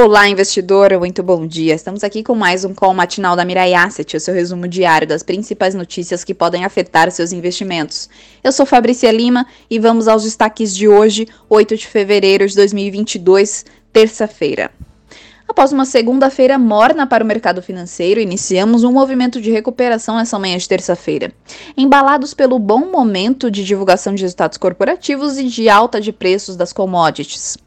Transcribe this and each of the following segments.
Olá, investidor, muito bom dia. Estamos aqui com mais um call matinal da Mirai Asset, o seu resumo diário das principais notícias que podem afetar seus investimentos. Eu sou Fabrícia Lima e vamos aos destaques de hoje, 8 de fevereiro de 2022, terça-feira. Após uma segunda-feira morna para o mercado financeiro, iniciamos um movimento de recuperação essa manhã de terça-feira. Embalados pelo bom momento de divulgação de resultados corporativos e de alta de preços das commodities.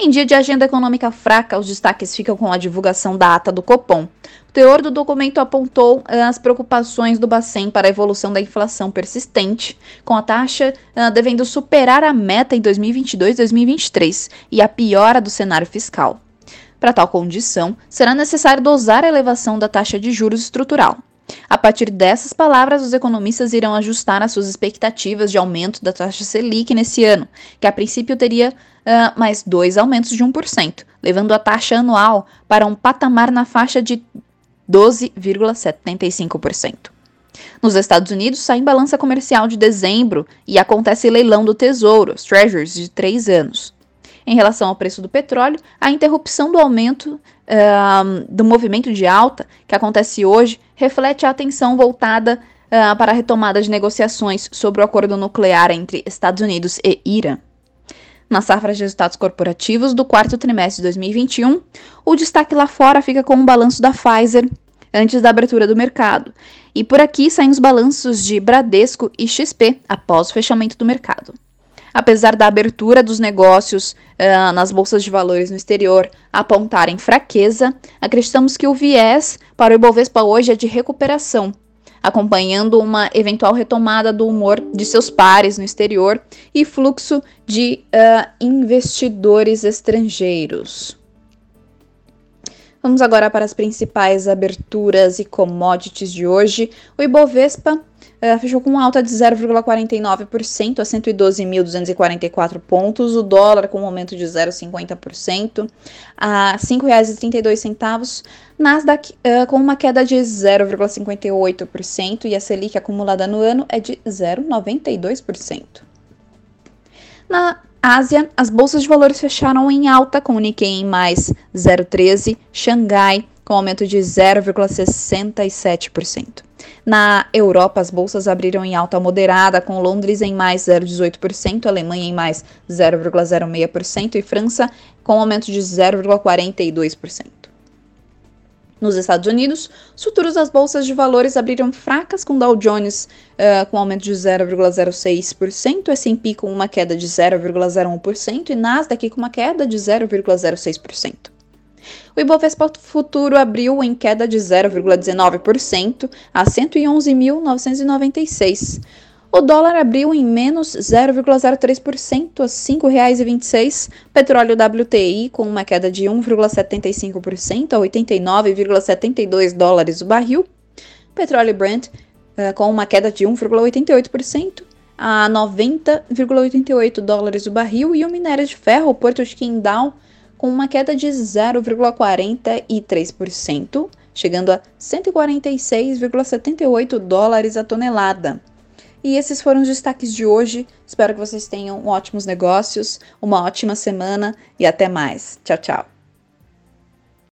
Em dia de agenda econômica fraca, os destaques ficam com a divulgação da ata do Copom. O teor do documento apontou uh, as preocupações do Bacen para a evolução da inflação persistente, com a taxa uh, devendo superar a meta em 2022-2023 e a piora do cenário fiscal. Para tal condição, será necessário dosar a elevação da taxa de juros estrutural. A partir dessas palavras, os economistas irão ajustar as suas expectativas de aumento da taxa Selic nesse ano, que a princípio teria uh, mais dois aumentos de 1%, levando a taxa anual para um patamar na faixa de 12,75%. Nos Estados Unidos, sai em balança comercial de dezembro e acontece leilão do Tesouro, os Treasuries, de três anos. Em relação ao preço do petróleo, a interrupção do aumento uh, do movimento de alta que acontece hoje reflete a atenção voltada uh, para a retomada de negociações sobre o acordo nuclear entre Estados Unidos e Irã. Na safra de resultados corporativos do quarto trimestre de 2021, o destaque lá fora fica com o balanço da Pfizer antes da abertura do mercado. E por aqui saem os balanços de Bradesco e XP após o fechamento do mercado. Apesar da abertura dos negócios uh, nas bolsas de valores no exterior apontarem fraqueza, acreditamos que o viés para o Ibovespa hoje é de recuperação, acompanhando uma eventual retomada do humor de seus pares no exterior e fluxo de uh, investidores estrangeiros. Vamos agora para as principais aberturas e commodities de hoje. O Ibovespa uh, fechou com alta de 0,49% a 112.244 pontos, o dólar com um aumento de 0,50% a R$ 5,32, Nasdaq uh, com uma queda de 0,58% e a Selic acumulada no ano é de 0,92%. Na Ásia, as bolsas de valores fecharam em alta, com o Nikkei em mais 0,13%, Xangai com aumento de 0,67%. Na Europa, as bolsas abriram em alta moderada, com Londres em mais 0,18%, Alemanha em mais 0,06% e França com aumento de 0,42%. Nos Estados Unidos, os futuros das bolsas de valores abriram fracas, com Dow Jones uh, com aumento de 0,06%, S&P com uma queda de 0,01% e Nasdaq com uma queda de 0,06%. O Ibovespa Futuro abriu em queda de 0,19% a 111.996. O dólar abriu em menos 0,03% a R$ 5,26. Petróleo WTI com uma queda de 1,75% a 89,72 dólares o barril. Petróleo Brent uh, com uma queda de 1,88% a 90,88 dólares o barril. E o minério de ferro, Porto de Qingdao, com uma queda de 0,43%, chegando a 146,78 dólares a tonelada. E esses foram os destaques de hoje. Espero que vocês tenham ótimos negócios, uma ótima semana e até mais. Tchau, tchau.